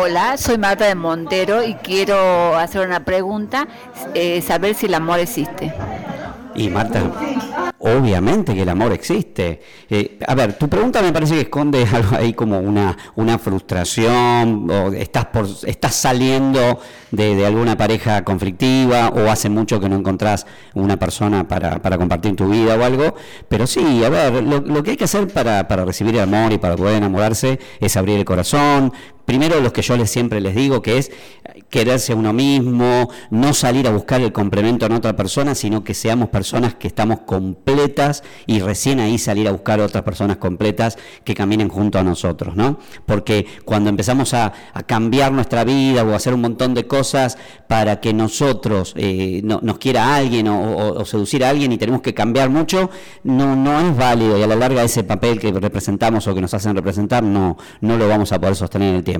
Hola, soy Marta de Montero y quiero hacer una pregunta, eh, saber si el amor existe. Y Marta, obviamente que el amor existe. Eh, a ver, tu pregunta me parece que esconde algo ahí como una, una frustración, o estás, por, estás saliendo de, alguna pareja conflictiva, o hace mucho que no encontrás una persona para, para compartir tu vida o algo. Pero sí, a ver, lo, lo que hay que hacer para, para recibir el amor y para poder enamorarse es abrir el corazón, primero los que yo les siempre les digo, que es quererse a uno mismo, no salir a buscar el complemento en otra persona, sino que seamos personas que estamos completas y recién ahí salir a buscar otras personas completas que caminen junto a nosotros, ¿no? Porque cuando empezamos a, cambiar nuestra vida o a hacer un montón de cosas para que nosotros eh, nos quiera alguien o, seducir a alguien y tenemos que cambiar mucho, no, no es válido y a la larga ese papel que representamos o que nos hacen representar no, no lo vamos a poder sostener en el tiempo.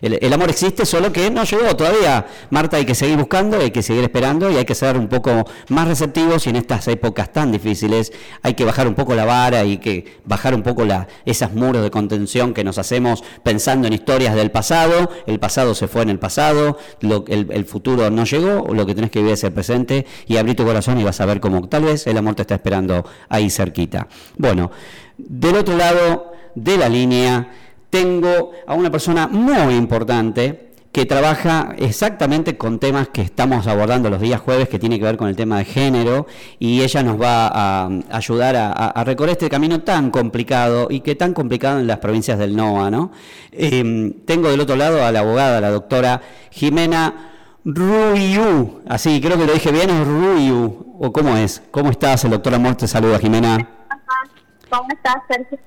El, amor existe, solo que no llegó todavía. Marta, hay que seguir buscando, hay que seguir esperando y hay que ser un poco más receptivos y en estas épocas tan difíciles hay que bajar un poco la vara y que bajar un poco la, esas muros de contención que nos hacemos pensando en historias del pasado. El pasado se fue en el pasado, el, futuro no llegó, lo que tenés que vivir es el presente y abrir tu corazón y vas a ver cómo tal vez el amor te está esperando ahí cerquita. Bueno, del otro lado de la línea tengo a una persona muy importante que trabaja exactamente con temas que estamos abordando los días jueves, que tiene que ver con el tema de género, y ella nos va a, ayudar a, recorrer este camino tan complicado y que tan complicado en las provincias del NOA. ¿no? Em, tengo del otro lado a la abogada, la doctora Jimena Ruiu, así creo que lo dije bien, es Ruiu, o cómo es, ¿cómo estás? El doctor Amor te saluda, Jimena. ¿Cómo estás, Sergio?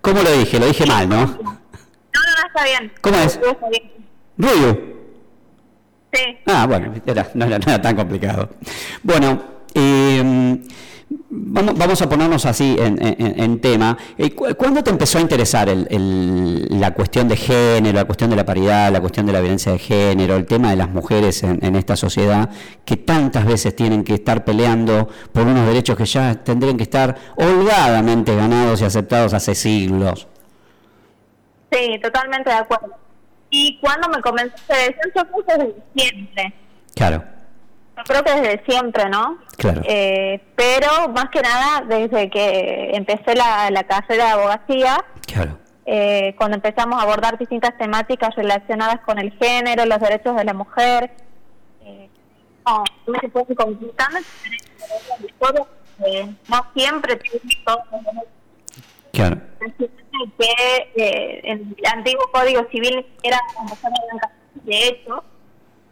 ¿Cómo lo dije? Lo dije mal, ¿no? No, no, no, está bien. ¿Cómo es? Ruyo. Sí. Ah, bueno, no era nada tan complicado. Bueno, eh, Vamos, a ponernos así en, tema. Eh, ¿Cuándo te empezó a interesar la cuestión de género, la cuestión de la paridad, la cuestión de la violencia de género, el tema de las mujeres en, esta sociedad que tantas veces tienen que estar peleando por unos derechos que ya tendrían que estar holgadamente ganados y aceptados hace siglos? Sí, totalmente de acuerdo. ¿Y cuándo me comenzó a interesar? Yo puse desde siempre. Claro. Creo que desde siempre, ¿no? Claro. Eh, pero más que nada desde que empecé la, la carrera de abogacía, claro. eh, cuando empezamos a abordar distintas temáticas relacionadas con el género, los derechos de la mujer, eh, no, me complicando, eh, no siempre todo Claro. Que eh, el antiguo Código Civil era como de hecho,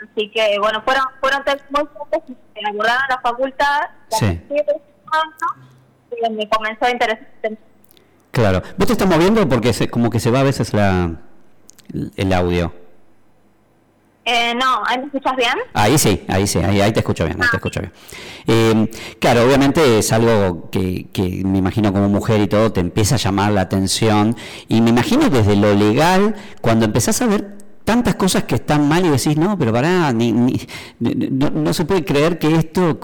Así que, bueno, fueron, fueron tres muy fuertes que abordaron la facultad. Sí. Y me comenzó a interesar. Claro. ¿Vos te estás moviendo? Porque se, como que se va a veces la, el audio. Eh, no, ¿ahí me escuchas bien? Ahí sí, ahí sí, ahí, ahí te escucho bien, ahí te ah. escucho bien. Eh, claro, obviamente es algo que, que me imagino como mujer y todo te empieza a llamar la atención y me imagino desde lo legal, cuando empezás a ver tantas cosas que están mal y decís, no, pero pará, ni, no, se puede creer que esto,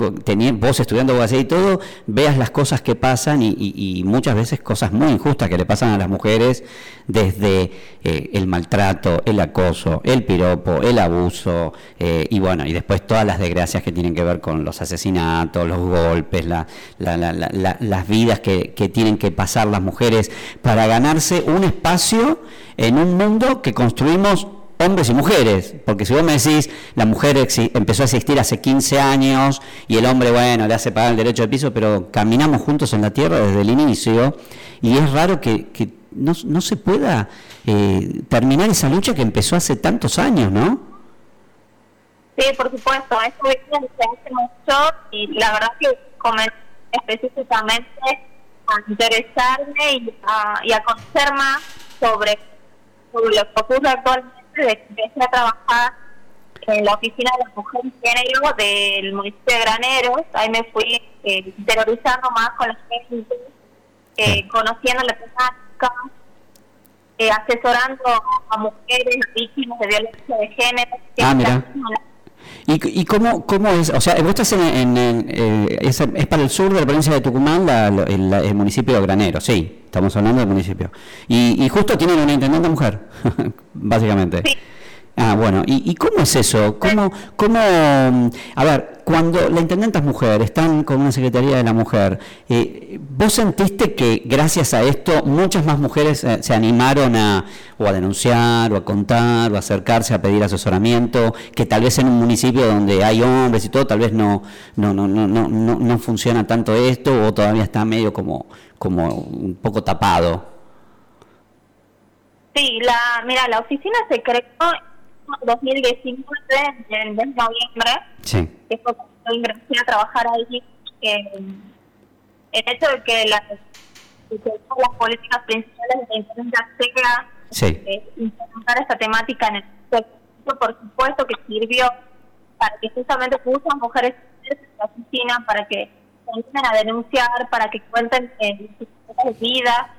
vos estudiando abogacía y todo, veas las cosas que pasan y, muchas veces cosas muy injustas que le pasan a las mujeres, desde eh, el maltrato, el acoso, el piropo, el abuso, eh, y bueno, y después todas las desgracias que tienen que ver con los asesinatos, los golpes, las vidas que, que tienen que pasar las mujeres para ganarse un espacio en un mundo que construimos hombres y mujeres, porque si vos me decís, la mujer empezó a existir hace 15 años y el hombre, bueno, le hace pagar el derecho de piso, pero caminamos juntos en la tierra desde el inicio y es raro que, no, no, se pueda eh, terminar esa lucha que empezó hace tantos años, ¿no? Sí, por supuesto, eso viene hace mucho y la verdad que comencé específicamente a interesarme y a, y a conocer más sobre, sobre lo que ocurre actualmente empecé a trabajar en la oficina de la mujer y género del municipio de Graneros. Ahí me fui eh, interiorizando más con las gente, eh, conociendo la temática, eh, asesorando a mujeres víctimas de violencia de género. Ah, mira. ¿Y, cómo, cómo es? O sea, vos estás en, eh, es, para el sur de la provincia de Tucumán, el, municipio de Granero, sí, estamos hablando del municipio. Y, y justo tienen una intendente mujer, básicamente. Sí. Ah, bueno, ¿y, cómo es eso? ¿Cómo, cómo, a ver, cuando la intendenta es mujer, están con una Secretaría de la Mujer, eh, ¿vos sentiste que gracias a esto muchas más mujeres eh, se animaron a, o a denunciar, o a contar, o a acercarse a pedir asesoramiento, que tal vez en un municipio donde hay hombres y todo, tal vez no, no, no, no, no, no funciona tanto esto, o todavía está medio como, como un poco tapado? Sí, la, mira, la oficina se creó 2019, en el mes de noviembre, sí. que fue cuando ingresé a trabajar ahí, eh, el hecho de que, la, de que las políticas principales de la sea sí. eh, implementar esta temática en el sector, por supuesto que sirvió para que justamente muchas mujeres en la oficina, para que se a denunciar, para que cuenten eh, sus de vida,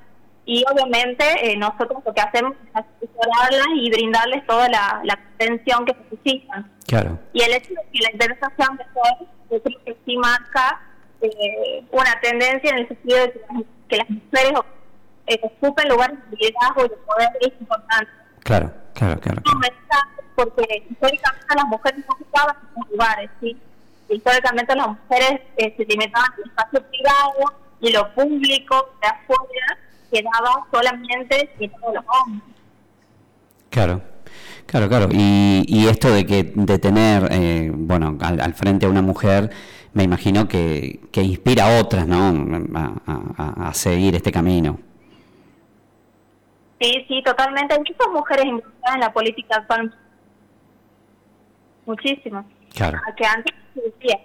y obviamente eh, nosotros lo que hacemos es asesorarlas y brindarles toda la, atención que necesitan. Claro. Y el hecho de que la interpretación mejor, yo creo que sí marca eh, una tendencia en el sentido de que, las mujeres eh, ocupen lugares de liderazgo y de poder es importante. Claro, claro, claro. Porque históricamente las mujeres no ocupaban esos lugares, ¿sí? Históricamente las mujeres se limitaban al espacio privado y lo público de afuera quedaba solamente todos los hombres. Claro. Claro, claro. Y, y esto de que de tener, eh, bueno, al, frente a una mujer, me imagino que, que inspira a otras, ¿no? A, seguir este camino. Sí, sí, totalmente. Hay muchas mujeres involucradas en la política actual. Muchísimas. Claro. Que antes se decía,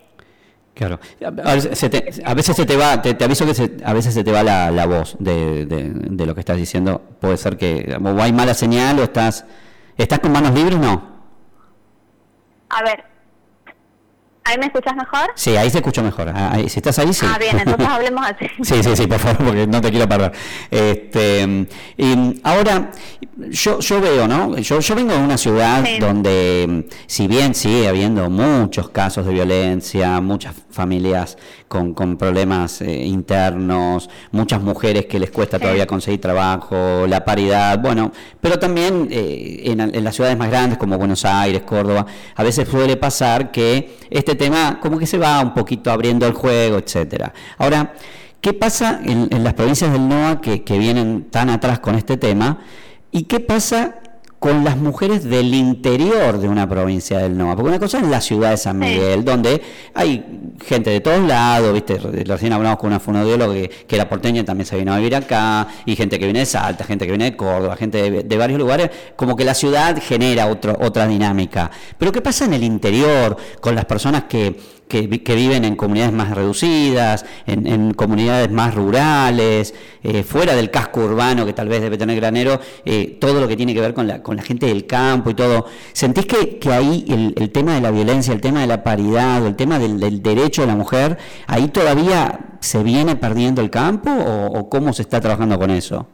Claro. A veces se te, va, te, aviso que a veces se te va la, la voz de, de, lo que estás diciendo. Puede ser que o hay mala señal o estás, ¿estás con manos libres no? A ver, ¿Ahí me escuchas mejor? Sí, ahí se escucha mejor. Ah, si estás ahí, sí. Ah, bien, entonces hablemos así. sí, sí, sí, por favor, porque no te quiero perder. Este, y ahora, yo, yo veo, ¿no? Yo, yo vengo de una ciudad donde, si bien sigue habiendo muchos casos de violencia, muchas familias con, con problemas eh, internos, muchas mujeres que les cuesta todavía conseguir trabajo, la paridad, bueno, pero también eh, en, en las ciudades más grandes como Buenos Aires, Córdoba, a veces suele pasar que este tema como que se va un poquito abriendo el juego, etcétera. Ahora, ¿qué pasa en, las provincias del NOA que, que vienen tan atrás con este tema? ¿Y qué pasa con las mujeres del interior de una provincia del NOA. Porque una cosa es la ciudad de San Miguel, donde hay gente de todos lados, ¿viste? Recién hablamos con una fonodióloga que, que, era porteña y también se vino a vivir acá, y gente que viene de Salta, gente que viene de Córdoba, gente de, varios lugares, como que la ciudad genera otro, otra dinámica. Pero ¿qué pasa en el interior con las personas que que, viven en comunidades más reducidas, en, comunidades más rurales, eh, fuera del casco urbano que tal vez debe tener Granero, eh, todo lo que tiene que ver con la, con la gente del campo y todo. ¿Sentís que, ahí el, tema de la violencia, el tema de la paridad, el tema del, derecho de la mujer, ahí todavía se viene perdiendo el campo o, cómo se está trabajando con eso?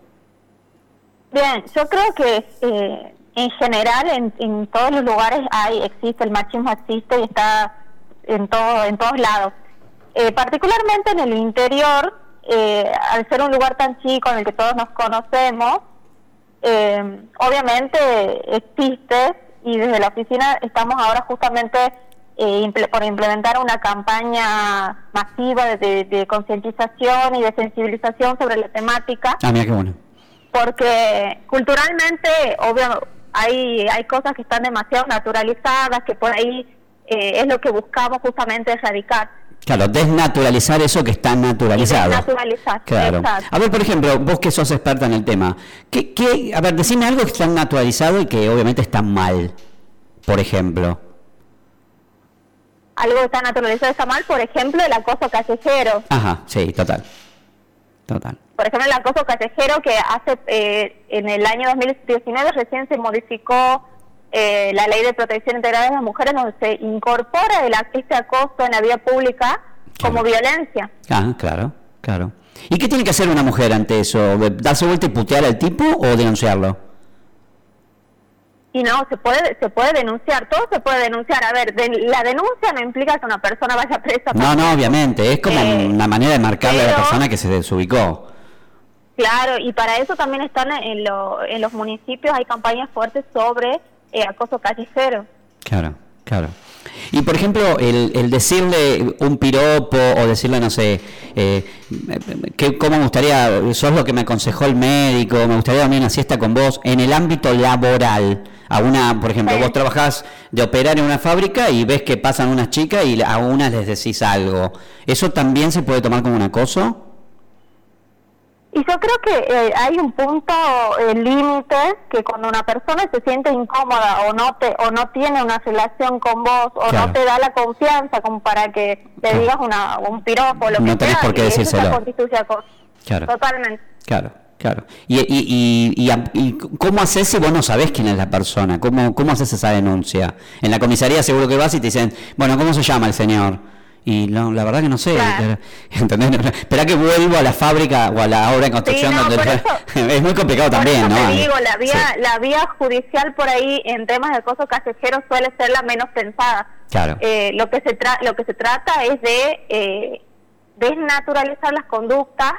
Bien, yo creo que eh, en general en, en, todos los lugares hay existe el machismo existe y está en, todo, en todos lados. Eh, particularmente en el interior, eh, al ser un lugar tan chico en el que todos nos conocemos, eh, obviamente existe y desde la oficina estamos ahora justamente por implementar una campaña masiva de, concientización y de sensibilización sobre la temática. Ah, mira qué bueno. Porque culturalmente, obvio, hay, hay cosas que están demasiado naturalizadas, que por ahí eh, es lo que buscamos justamente erradicar. Claro, desnaturalizar eso que está naturalizado. Desnaturalizar, claro. A ver, por ejemplo, vos que sos experta en el tema, ¿qué, qué, a ver, decime algo que está naturalizado y que obviamente está mal, por ejemplo. Algo que está naturalizado está mal, por ejemplo, el acoso callejero. Ajá, sí, total. Total. Por ejemplo, el acoso callejero que hace eh, en el año 2019 recién se modificó eh, la ley de protección integral de las mujeres donde se incorpora el este acoso en la vía pública como violencia. Ah, claro, claro. ¿Y qué tiene que hacer una mujer ante eso? ¿Darse vuelta y putear al tipo o denunciarlo? y no, se puede se puede denunciar, todo se puede denunciar. A ver, la denuncia no implica que una persona vaya presa. No, no, obviamente, es como eh, una manera de marcarle a la persona que se desubicó. Claro, y para eso también están en, en los municipios, hay campañas fuertes sobre eh, acoso callejero. Claro, claro. Y por ejemplo, el, decirle un piropo o decirle, no sé, eh, que, ¿cómo me gustaría? Sos lo que me aconsejó el médico, me gustaría dormir una siesta con vos, en el ámbito laboral. A una, por ejemplo, vos trabajás de operar en una fábrica y ves que pasan unas chicas y a unas les decís algo. ¿Eso también se puede tomar como un acoso? Y yo creo que eh, hay un punto eh, límite que cuando una persona se siente incómoda o no te o no tiene una relación con vos o no te da la confianza como para que le digas una, un piropo o lo no que sea, por qué decírselo. Claro. Totalmente. Claro. Claro. ¿Y, y, y, y, cómo haces si vos no sabés quién es la persona? ¿Cómo, ¿Cómo haces esa denuncia? En la comisaría seguro que vas y te dicen, bueno, ¿cómo se llama el señor? Y no, la verdad que no sé. ¿Entendés? Espera que vuelvo a la fábrica o a la obra en construcción. es muy complicado también, ¿no? Te digo, la vía, la vía judicial por ahí en temas de acoso callejero suele ser la menos pensada. Claro. Eh, lo, que se lo que se trata es de eh, desnaturalizar las conductas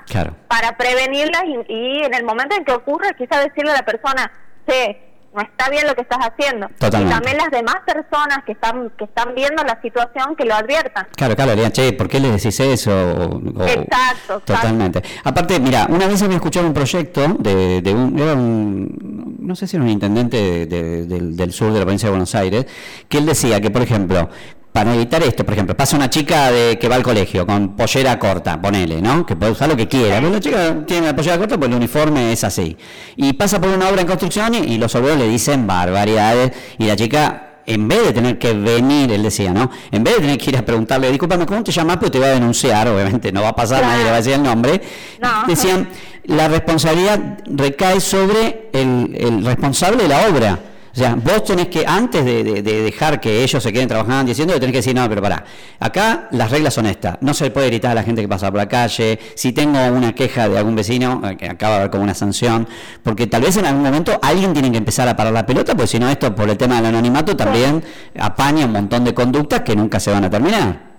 para prevenirlas y, y, en el momento en que ocurre, quizás decirle a la persona, sí, no está bien lo que estás haciendo. Y también las demás personas que están que están viendo la situación que lo adviertan. Claro, claro, dirían, che, ¿por qué le decís eso? exacto, Totalmente. Aparte, mira, una vez había escuchado un proyecto de, de un, era un, no sé si era un intendente del, del sur de la provincia de Buenos Aires, que él decía que, por ejemplo, para evitar esto, por ejemplo, pasa una chica de que va al colegio con pollera corta, ponele, ¿no? Que puede usar lo que quiera. Pero la chica tiene la pollera corta, pues el uniforme es así. Y pasa por una obra en construcción y, los obreros le dicen barbaridades y la chica en vez de tener que venir, él decía, ¿no? En vez de tener que ir a preguntarle, discúlpame, ¿cómo te llamas? Pues te voy a denunciar, obviamente no va a pasar, nadie le va a decir el nombre. Decían, la responsabilidad recae sobre el, el responsable de la obra. O sea, vos tenés que, antes de, dejar que ellos se queden trabajando diciendo, tenés que decir, no, pero pará, acá las reglas son estas, no se puede gritar a la gente que pasa por la calle, si tengo una queja de algún vecino, eh, que acaba de haber como una sanción, porque tal vez en algún momento alguien tiene que empezar a parar la pelota, porque si no esto por el tema del anonimato también apaña un montón de conductas que nunca se van a terminar.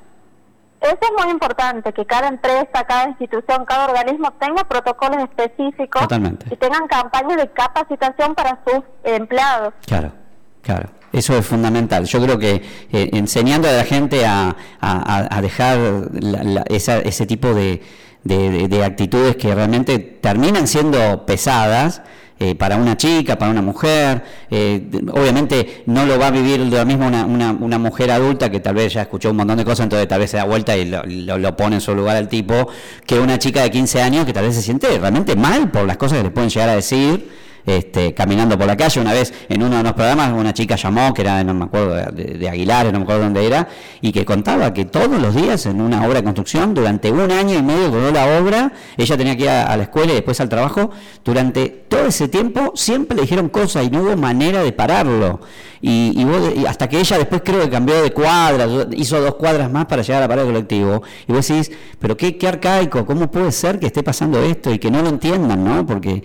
Eso es muy importante, que cada empresa, cada institución, cada organismo tenga protocolos específicos y tengan campañas de capacitación para sus empleados. Claro, claro. Eso es fundamental. Yo creo que eh, enseñando a la gente a, dejar ese tipo de, de actitudes que realmente terminan siendo pesadas, eh, para una chica, para una mujer. Eh, obviamente no lo va a vivir lo mismo una, una, mujer adulta que tal vez ya escuchó un montón de cosas, entonces tal vez se da vuelta y lo, lo, pone en su lugar al tipo, que una chica de 15 años que tal vez se siente realmente mal por las cosas que le pueden llegar a decir este, caminando por la calle. Una vez en uno de los programas una chica llamó, que era, no me acuerdo, de, Aguilar, no me acuerdo dónde era, y que contaba que todos los días en una obra de construcción, durante un año y medio duró la obra, ella tenía que ir a, la escuela y después al trabajo, durante todo ese tiempo siempre le dijeron cosas y no hubo manera de pararlo. Y, hasta que ella después creo que cambió de cuadras, hizo dos cuadras más para llegar a la parada colectivo. Y vos decís, pero qué, qué arcaico, ¿cómo puede ser que esté pasando esto y que no lo entiendan, ¿no? Porque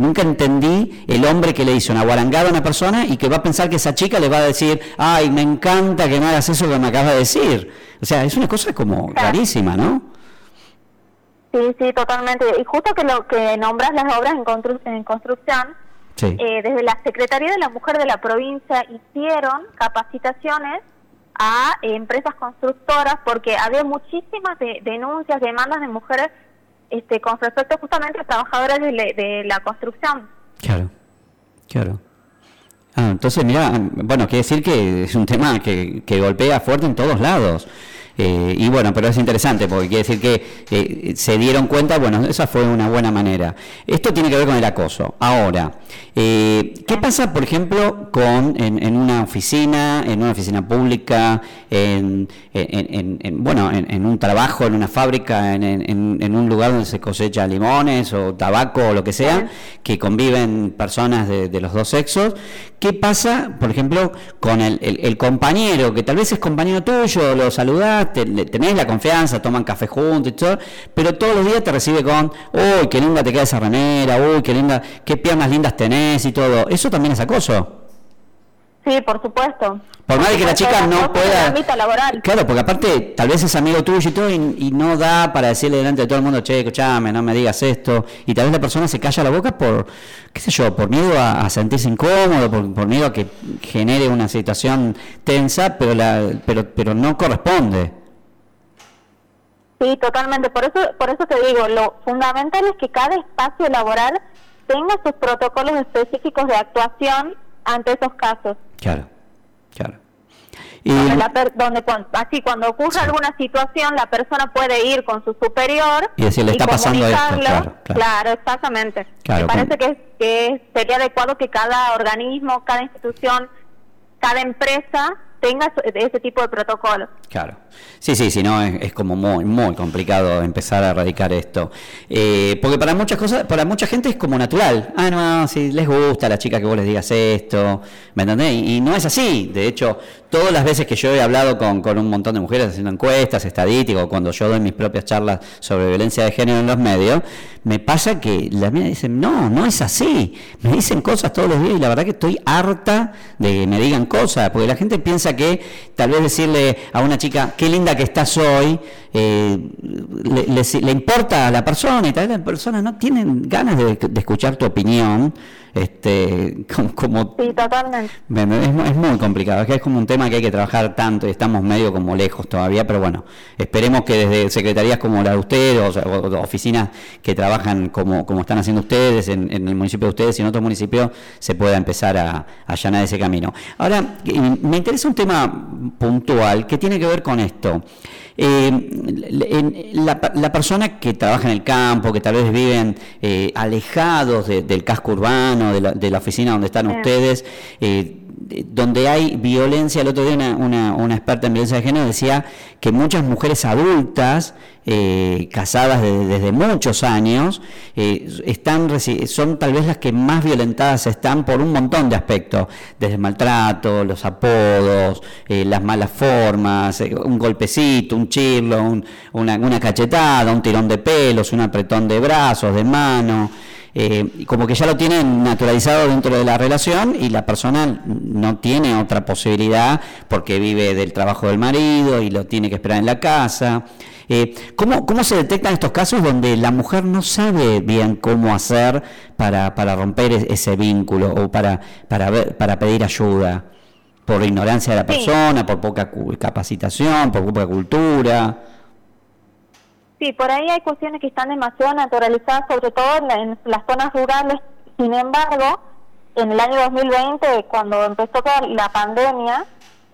Nunca entendí el hombre que le hizo una guarangada a una persona y que va a pensar que esa chica le va a decir, ay, me encanta que no hagas eso que me acabas de decir. O sea, es una cosa como rarísima, ¿no? Sí, sí, totalmente. Y justo que lo que nombras las obras en, en construcción, eh, desde la Secretaría de la Mujer de la provincia hicieron capacitaciones a empresas constructoras porque había muchísimas denuncias, demandas de mujeres este, con respecto justamente a trabajadoras de, la construcción. Claro, claro. Ah, entonces, mira, bueno, quiere decir que es un tema que, que golpea fuerte en todos lados. Eh, y bueno, pero es interesante porque quiere decir que eh, se dieron cuenta, bueno, esa fue una buena manera. Esto tiene que ver con el acoso. Ahora, eh, ¿qué pasa, por ejemplo, con en, una oficina, en una oficina pública, en, bueno, en, un trabajo, en una fábrica, en, un lugar donde se cosecha limones o tabaco o lo que sea, que conviven personas de, los dos sexos? ¿Qué pasa, por ejemplo, con el, el compañero que tal vez es compañero tuyo, lo saludaste? Tenés la confianza, toman café juntos y todo, pero todos los días te recibe con, uy, qué linda te queda esa remera, uy, qué linda, qué piernas lindas tenés y todo. ¿Eso también es acoso? Sí, por supuesto. Por más de que la chica no pueda... laboral. Claro, porque aparte, tal vez es amigo tuyo y todo, y, no da para decirle delante de todo el mundo, che, escuchame, no me digas esto. Y tal vez la persona se calla la boca por, qué sé yo, por miedo a, sentirse incómodo, por, miedo a que genere una situación tensa, pero, la, pero, pero no corresponde. Sí, totalmente. Por eso, por eso te digo, lo fundamental es que cada espacio laboral tenga sus protocolos específicos de actuación ante esos casos. Claro, claro. Y... Donde, así cuando ocurre alguna situación la persona puede ir con su superior y decirle está pasando esto claro, exactamente me parece que, que sería adecuado que cada organismo cada institución cada empresa tenga ese tipo de protocolo. Claro. Sí, sí, si no es, como muy, muy complicado empezar a erradicar esto. Eh, porque para muchas cosas, para mucha gente es como natural. Ah, no, si les gusta a la chica que vos les digas esto, ¿me entendés? Y, no es así. De hecho, todas las veces que yo he hablado con, con un montón de mujeres haciendo encuestas, estadísticas, cuando yo doy mis propias charlas sobre violencia de género en los medios, me pasa que las mías dicen, no, no es así. Me dicen cosas todos los días y la verdad que estoy harta de que me digan cosas, porque la gente piensa que tal vez decirle a una chica, qué linda que estás hoy, eh, le, importa a la persona y tal vez la persona no tienen ganas de, escuchar tu opinión. Este, como, sí, totalmente. Es, muy complicado, es que es como un tema que hay que trabajar tanto y estamos medio como lejos todavía, pero bueno, esperemos que desde secretarías como la de ustedes o, oficinas que trabajan como, como están haciendo ustedes en, el municipio de ustedes y en otros municipios se pueda empezar a, a allanar ese camino. Ahora, me interesa un tema puntual que tiene que ver con esto. Eh, la, persona que trabaja en el campo, que tal vez viven eh, alejados del casco urbano, de la, oficina donde están ustedes, eh, donde hay violencia, el otro día una, una, experta en violencia de género decía que muchas mujeres adultas, eh, casadas desde muchos años, eh, están son tal vez las que más violentadas están por un montón de aspectos, desde el maltrato, los apodos, eh, las malas formas, un golpecito, un chirlo, una, una cachetada, un tirón de pelos, un apretón de brazos, de mano eh, como que ya lo tienen naturalizado dentro de la relación y la persona no tiene otra posibilidad porque vive del trabajo del marido y lo tiene que esperar en la casa. Eh, ¿cómo, ¿Cómo se detectan estos casos donde la mujer no sabe bien cómo hacer para, para romper ese vínculo o para, para, ver, para pedir ayuda? Por ignorancia de la persona, por poca capacitación, por poca cultura. Sí, por ahí hay cuestiones que están demasiado naturalizadas, sobre todo en, las zonas rurales. Sin embargo, en el año 2020, cuando empezó la pandemia,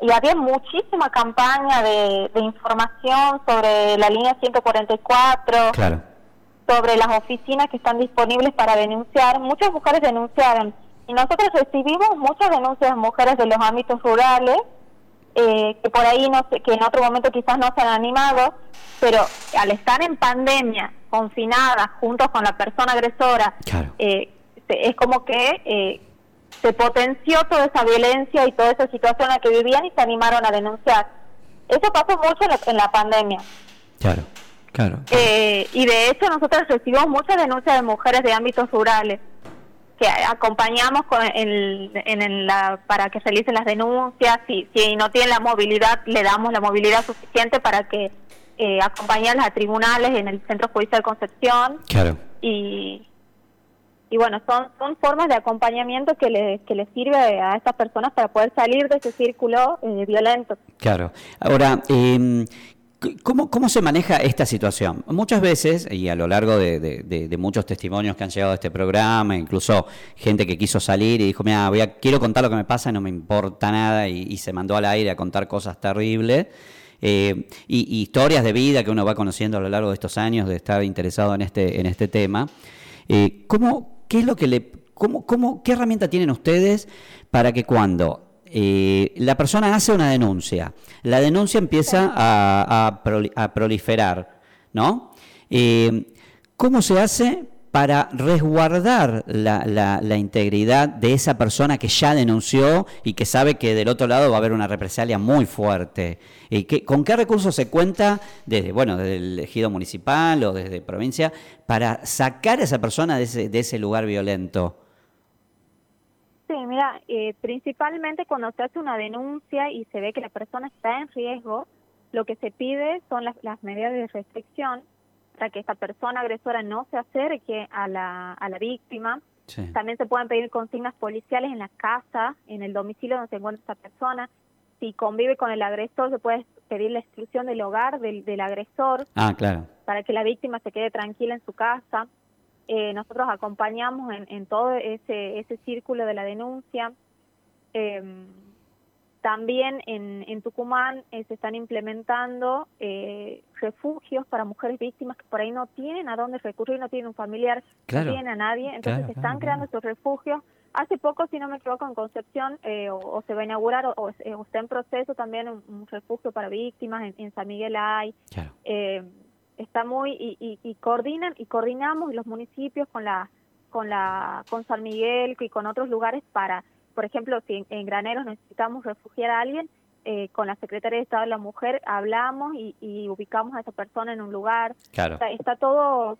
y había muchísima campaña de, información sobre la línea 144, sobre las oficinas que están disponibles para denunciar. Muchas mujeres denunciaron y nosotros recibimos muchas denuncias de mujeres de los ámbitos rurales eh, que por ahí no sé, que en otro momento quizás no se han animado, pero al estar en pandemia, confinadas, juntos con la persona agresora, eh, es como que eh, se potenció toda esa violencia y toda esa situación en la que vivían y se animaron a denunciar. Eso pasó mucho en la, pandemia. Claro, claro. y de hecho nosotros recibimos muchas denuncias de mujeres de ámbitos rurales que acompañamos en, la, para que realicen las denuncias. Si, si no tienen la movilidad, le damos la movilidad suficiente para que eh, acompañen a tribunales en el Centro Judicial Concepción. Claro. Y, y bueno, son, son formas de acompañamiento que le, que le sirve a estas personas para poder salir de ese círculo eh, violento. Claro. Ahora, eh, ¿Cómo, ¿Cómo, se maneja esta situación? Muchas veces, y a lo largo de, muchos testimonios que han llegado a este programa, incluso gente que quiso salir y dijo, mira, voy quiero contar lo que me pasa, no me importa nada, y, se mandó al aire a contar cosas terribles, eh, y, historias de vida que uno va conociendo a lo largo de estos años de estar interesado en este, en este tema. Eh, ¿cómo, ¿Qué es lo que le... Cómo, cómo, ¿Qué herramienta tienen ustedes para que cuando eh, la persona hace una denuncia, la denuncia empieza a, proliferar, ¿no? Eh, ¿Cómo se hace para resguardar la, integridad de esa persona que ya denunció y que sabe que del otro lado va a haber una represalia muy fuerte? ¿Y ¿Con qué recursos se cuenta desde, bueno, desde el ejido municipal o desde provincia para sacar a esa persona de ese, de ese lugar violento? Sí, mira, eh, principalmente cuando se hace una denuncia y se ve que la persona está en riesgo, lo que se pide son las, las medidas de restricción para que esta persona agresora no se acerque a la, a la víctima. También se pueden pedir consignas policiales en la casa, en el domicilio donde se encuentra esta persona. Si convive con el agresor, se puede pedir la exclusión del hogar del, del agresor. Ah, claro. Para que la víctima se quede tranquila en su casa. Eh, nosotros acompañamos en, en, todo ese, ese círculo de la denuncia. Eh, también en, en Tucumán eh, se están implementando eh, refugios para mujeres víctimas que por ahí no tienen a dónde recurrir, no tienen un familiar, no tienen a nadie, entonces se están creando estos refugios. Hace poco, si no me equivoco, en Concepción eh, o, se va a inaugurar o, está en proceso también un, refugio para víctimas en, San Miguel hay. Está muy y, y, y coordinan y coordinamos los municipios con la con la con San Miguel y con otros lugares para por ejemplo, si en, Graneros necesitamos refugiar a alguien, eh, con la Secretaría de Estado de la Mujer hablamos y, ubicamos a esa persona en un lugar. Claro. Está, todo,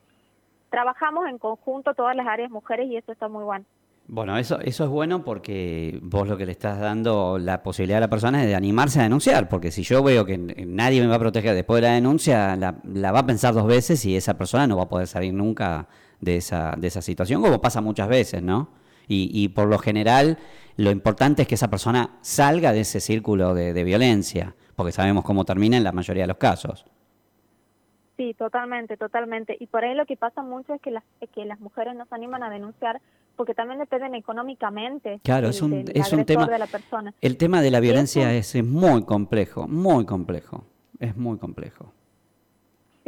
trabajamos en conjunto todas las áreas mujeres y eso está muy bueno. Bueno, eso, eso es bueno porque vos lo que le estás dando la posibilidad a la persona es de animarse a denunciar, porque si yo veo que nadie me va a proteger después de la denuncia, la, la va a pensar dos veces y esa persona no va a poder salir nunca de esa, de esa situación, como pasa muchas veces, ¿no? Y, por lo general, lo importante es que esa persona salga de ese círculo de, violencia, porque sabemos cómo termina en la mayoría de los casos. Sí, totalmente, totalmente. Y por ahí lo que pasa mucho es que las, que las mujeres no se animan a denunciar porque también dependen económicamente claro, es un, es un tema, de la persona. El tema de la violencia es muy complejo, muy complejo, es muy complejo.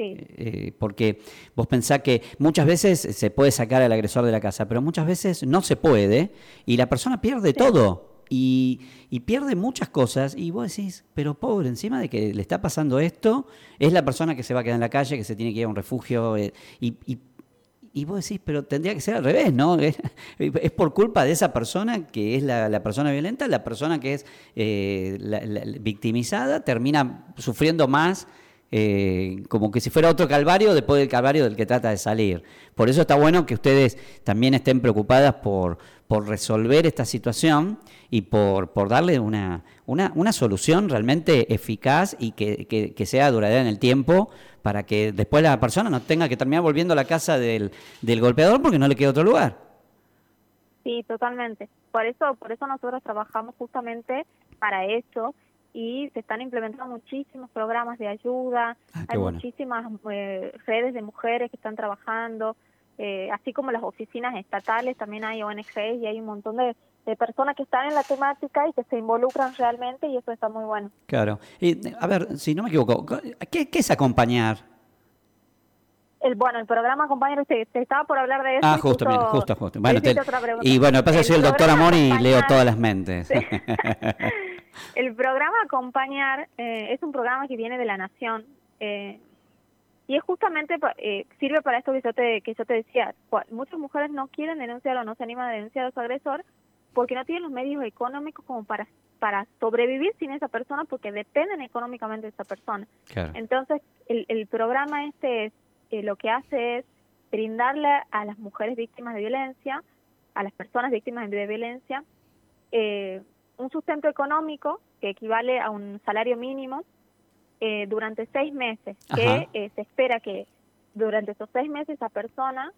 Eh, porque vos pensás que muchas veces se puede sacar al agresor de la casa, pero muchas veces no se puede y la persona pierde todo. Y, pierde muchas cosas y vos decís, pero pobre, encima de que le está pasando esto, es la persona que se va a quedar en la calle, que se tiene que ir a un refugio eh, y, y, vos decís, pero tendría que ser al revés, ¿no? Es, por culpa de esa persona que es la, persona violenta, la persona que es eh, victimizada termina sufriendo más eh, como que si fuera otro calvario después del calvario del que trata de salir. Por eso está bueno que ustedes también estén preocupadas por, por resolver esta situación y por, por darle una, una, una solución realmente eficaz y que, que, sea duradera en el tiempo para que después la persona no tenga que terminar volviendo a la casa del, del golpeador porque no le queda otro lugar. Sí, totalmente. Por eso, por eso nosotros trabajamos justamente para eso y se están implementando muchísimos programas de ayuda, ah, hay muchísimas eh, redes de mujeres que están trabajando, eh, así como las oficinas estatales, también hay ONGs y hay un montón de, personas que están en la temática y que se involucran realmente y eso está muy bueno. Claro. Y, a ver, si no me equivoco, ¿qué, es acompañar? El, bueno, el programa acompañar, usted, te estaba por hablar de eso. Ah, justo, justo, justo. Bueno, y bueno, pasa que soy el doctor Amor y leo todas las mentes. El programa Acompañar eh, es un programa que viene de la Nación eh, y es justamente eh, sirve para esto que yo te que yo te decía. Muchas mujeres no quieren denunciar o no se animan a denunciar a su agresor porque no tienen los medios económicos como para para sobrevivir sin esa persona porque dependen económicamente de esa persona. Entonces el, el programa este lo que hace es brindarle a las mujeres víctimas de violencia, a las personas víctimas de violencia, eh, un sustento económico que equivale a un salario mínimo eh, durante seis meses, que eh, se espera que durante esos seis meses esa persona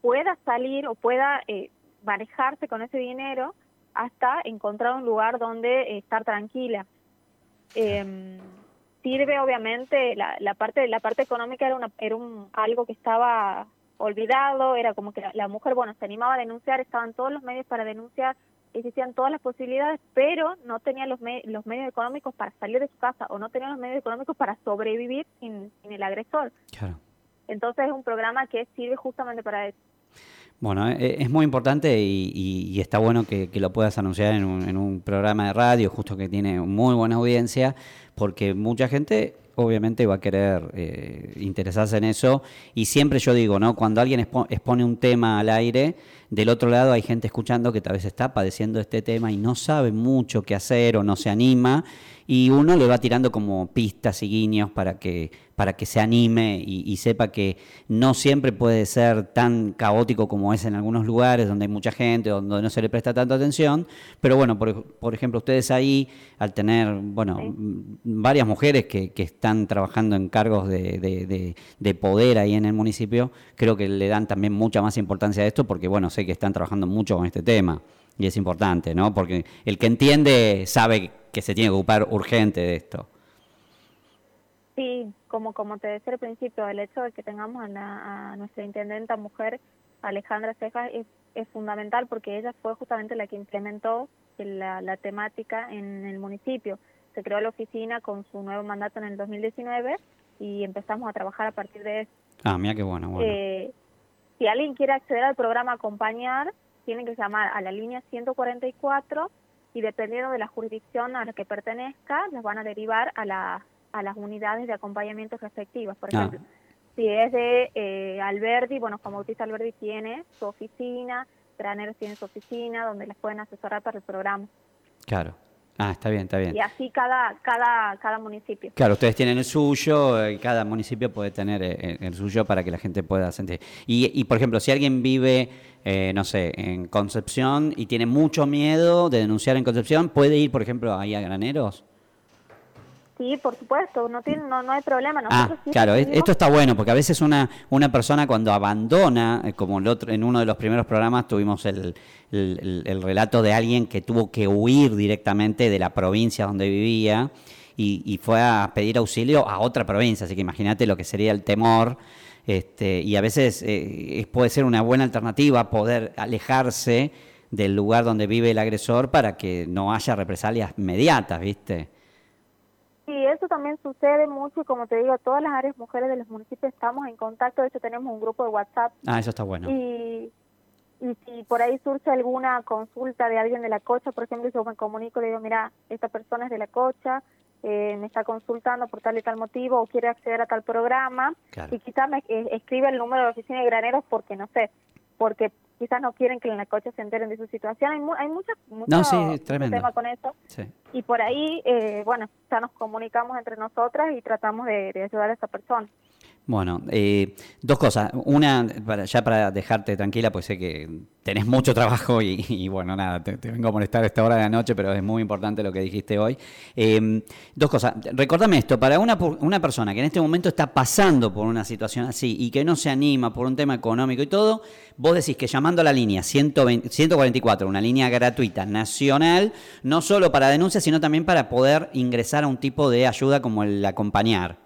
pueda salir o pueda eh, manejarse con ese dinero hasta encontrar un lugar donde estar tranquila. Em, sirve obviamente la, la parte la parte económica era una era un algo que estaba olvidado era como que la, la mujer bueno se animaba a denunciar estaban todos los medios para denunciar existían todas las posibilidades, pero no tenía los, los medios económicos para salir de su casa o no tenía los medios económicos para sobrevivir sin, el agresor. Claro. Entonces es un programa que sirve justamente para eso. Bueno, eh, es muy importante y, está bueno que, lo puedas anunciar en un, en un programa de radio, justo que tiene muy buena audiencia, porque mucha gente obviamente va a querer eh, interesarse en eso. Y siempre yo digo, ¿no? Cuando alguien expone un tema al aire, del otro lado hay gente escuchando que tal vez está padeciendo este tema y no sabe mucho qué hacer o no se anima. Y uno le va tirando como pistas y guiños para que, para que se anime y, sepa que no siempre puede ser tan caótico como es en algunos lugares donde hay mucha gente, donde no se le presta tanta atención, pero bueno, por, ejemplo, ustedes ahí, al tener, bueno, varias mujeres que, que, están trabajando en cargos de, de, de, poder ahí en el municipio, creo que le dan también mucha más importancia a esto porque, bueno, sé que están trabajando mucho con este tema y es importante, ¿no? Porque el que entiende sabe que se tiene que ocupar urgente de esto. Sí, como, como te decía al principio, el hecho de que tengamos a, nuestra intendenta mujer, Alejandra Cejas, es, es, fundamental porque ella fue justamente la que implementó la, la, temática en el municipio. Se creó la oficina con su nuevo mandato en el 2019 y empezamos a trabajar a partir de eso. Ah, mira qué bueno. bueno. Eh, si alguien quiere acceder al programa Acompañar, tiene que llamar a la línea 144 y dependiendo de la jurisdicción a la que pertenezca, nos van a derivar a, la, a las unidades de acompañamiento respectivas. Por ah. ejemplo, si es de eh, Alberdi, bueno, como Bautista Alberdi tiene su oficina, Graneros tiene su oficina, donde les pueden asesorar para el programa. Claro. Ah, está bien, está bien. Y así cada, cada, cada municipio. Claro, ustedes tienen el suyo, y cada municipio puede tener eh, el, suyo para que la gente pueda sentir. Y, y por ejemplo, si alguien vive, eh, no sé, en Concepción y tiene mucho miedo de denunciar en Concepción, ¿puede ir, por ejemplo, ahí a Graneros? Sí, por supuesto, no, tiene, no, no hay problema. ah, claro, esto está bueno, porque a veces una, una persona cuando abandona, eh, como el otro, en uno de los primeros programas tuvimos el, el, relato de alguien que tuvo que huir directamente de la provincia donde vivía y, y fue a pedir auxilio a otra provincia, así que imagínate lo que sería el temor. Este, y a veces eh, puede ser una buena alternativa poder alejarse del lugar donde vive el agresor para que no haya represalias inmediatas, ¿viste? Sí, eso también sucede mucho y como te digo, todas las áreas mujeres de los municipios estamos en contacto, de hecho tenemos un grupo de WhatsApp. Ah, eso está bueno. Y, y si por ahí surge alguna consulta de alguien de la cocha, por ejemplo, yo me comunico y le digo, mira, esta persona es de la cocha, eh, me está consultando por tal y tal motivo o quiere acceder a tal programa y quizás me eh, escribe el número de oficina de graneros porque no sé, porque quizás no quieren que en la coche se enteren de su situación. Hay, hay muchas no, sí, tema con eso. Y por ahí, eh, bueno, ya nos comunicamos entre nosotras y tratamos de, de ayudar a esa persona. Bueno, eh, dos cosas. Una, para, ya para dejarte tranquila, pues sé que tenés mucho trabajo y, bueno, nada, te, vengo a molestar a esta hora de la noche, pero es muy importante lo que dijiste hoy. Em, dos cosas. Recordame esto, para una, una persona que en este momento está pasando por una situación así y que no se anima por un tema económico y todo, vos decís que llamando a la línea 120, 144, una línea gratuita nacional, no solo para denuncias, sino también para poder ingresar a un tipo de ayuda como el acompañar.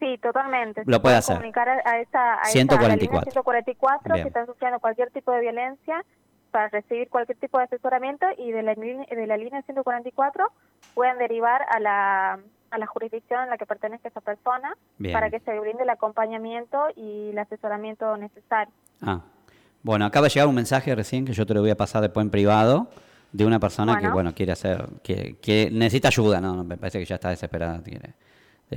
Sí, totalmente. Lo puede hacer. Comunicar a esa, a 144. 144 si están sufriendo cualquier tipo de violencia para recibir cualquier tipo de asesoramiento y de la, de la línea 144 pueden derivar a la, a la jurisdicción en la que pertenece esa persona para que se brinde el acompañamiento y el asesoramiento necesario. Ah, bueno, acaba de llegar un mensaje recién que yo te lo voy a pasar después en privado de una persona que, bueno, quiere hacer, que, que necesita ayuda, ¿no? Me parece que ya está desesperada, quiere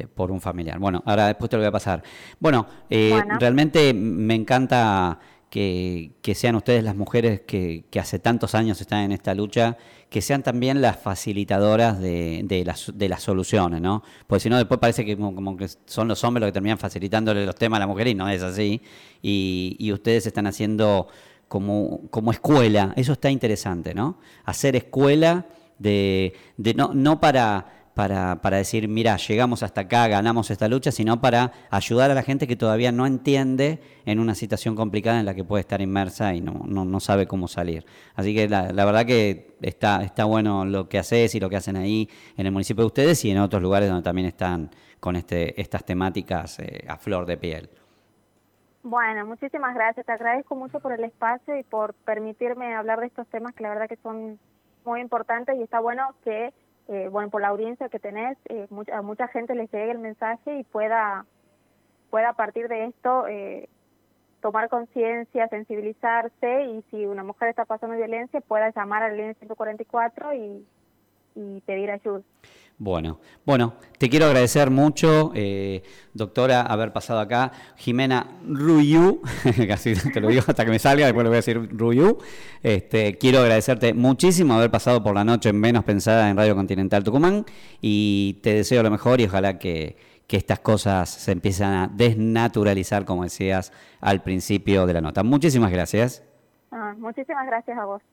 por un familiar. Bueno, ahora después te lo voy a pasar. Bueno, eh, realmente me encanta que, sean ustedes las mujeres que, hace tantos años están en esta lucha, que sean también las facilitadoras de, de, las, de las soluciones, ¿no? Porque si no, después parece que como, que son los hombres los que terminan facilitándole los temas a la mujer y no es así. Y, y ustedes están haciendo como, como escuela, eso está interesante, ¿no? Hacer escuela de, de no, no para para, para decir, mira, llegamos hasta acá, ganamos esta lucha, sino para ayudar a la gente que todavía no entiende en una situación complicada en la que puede estar inmersa y no, no, no sabe cómo salir. Así que la, verdad que está, está bueno lo que haces y lo que hacen ahí en el municipio de ustedes y en otros lugares donde también están con este, estas temáticas eh, a flor de piel. Bueno, muchísimas gracias. Te agradezco mucho por el espacio y por permitirme hablar de estos temas que la verdad que son muy importantes y está bueno que eh, bueno, por la audiencia que tenés, eh, a mucha gente le llegue el mensaje y pueda, pueda a partir de esto eh, tomar conciencia, sensibilizarse y si una mujer está pasando violencia pueda llamar al línea 144 y, y pedir ayuda. Bueno, bueno, te quiero agradecer mucho, eh, doctora, haber pasado acá. Jimena Ruyu, casi te lo digo hasta que me salga, después le voy a decir Ruyu. Este, quiero agradecerte muchísimo haber pasado por la noche en Menos Pensada en Radio Continental Tucumán y te deseo lo mejor y ojalá que, estas cosas se empiecen a desnaturalizar, como decías al principio de la nota. Muchísimas gracias. Ah, muchísimas gracias a vos.